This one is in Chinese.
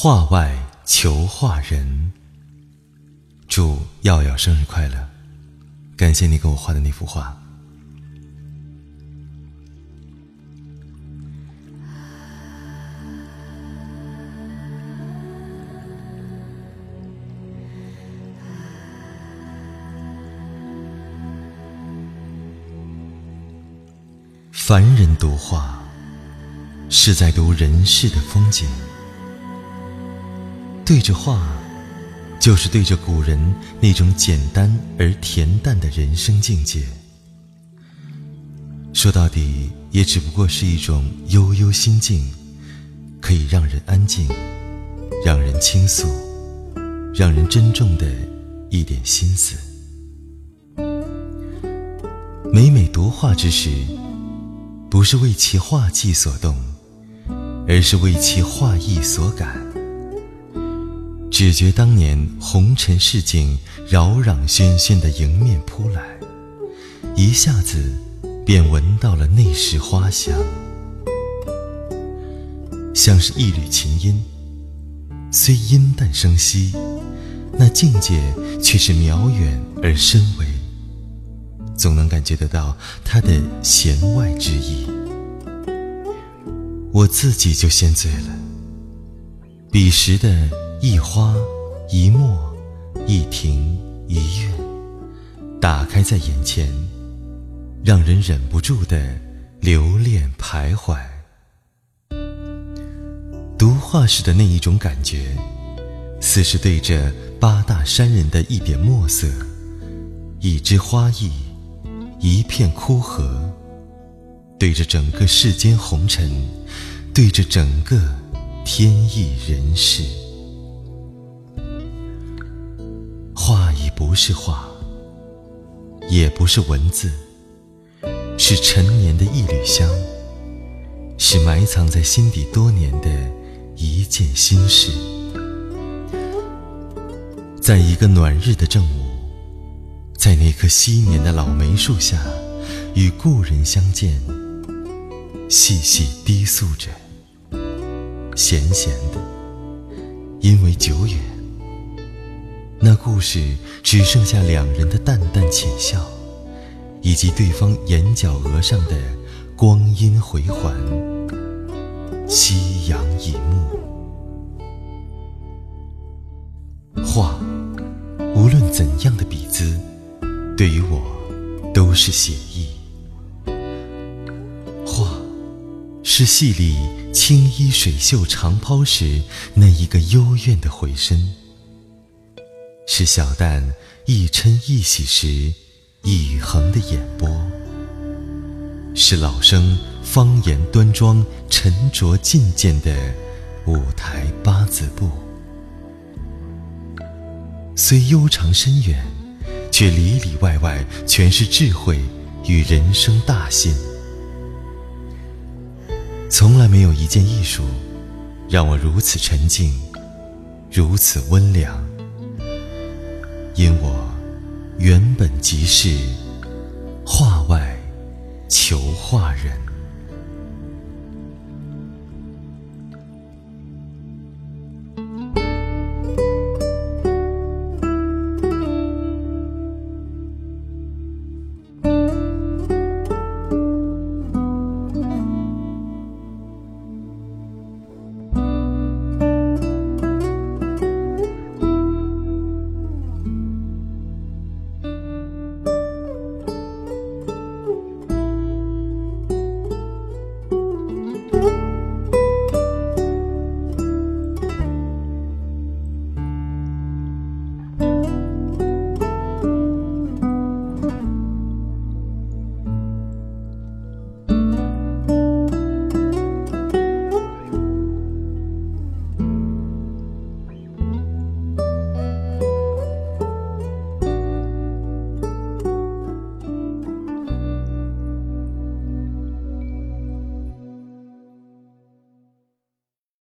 画外求画人。祝耀耀生日快乐！感谢你给我画的那幅画。凡人读画，是在读人世的风景。对着画，就是对着古人那种简单而恬淡的人生境界。说到底，也只不过是一种悠悠心境，可以让人安静，让人倾诉，让人珍重的一点心思。每每读画之时，不是为其画技所动，而是为其画意所感。只觉当年红尘市井扰攘喧喧的迎面扑来，一下子便闻到了那时花香，像是一缕琴音，虽音淡声息，那境界却是渺远而深微。总能感觉得到它的弦外之意，我自己就先醉了。彼时的一花一墨一亭一院，打开在眼前，让人忍不住的留恋徘徊。读画时的那一种感觉，似是对着八大山人的一点墨色，一枝花意。一片枯荷，对着整个世间红尘，对着整个天意人世，不是画，也不是文字，是陈年的一缕香，是埋藏在心底多年的一件心事。在一个暖日的正午。在那棵昔年的老梅树下，与故人相见，细细低诉着，闲闲的，因为久远，那故事只剩下两人的淡淡浅笑，以及对方眼角额上的光阴回环，夕阳一幕。画，无论怎样的笔姿。对于我，都是写意。画，是戏里青衣水袖长抛时那一个幽怨的回声，是小旦一嗔一喜时一横的眼波，是老生方言端庄沉着进谏的舞台八字步。虽悠长深远。却里里外外全是智慧与人生大信。从来没有一件艺术让我如此沉静，如此温良。因我原本即是画外求画人。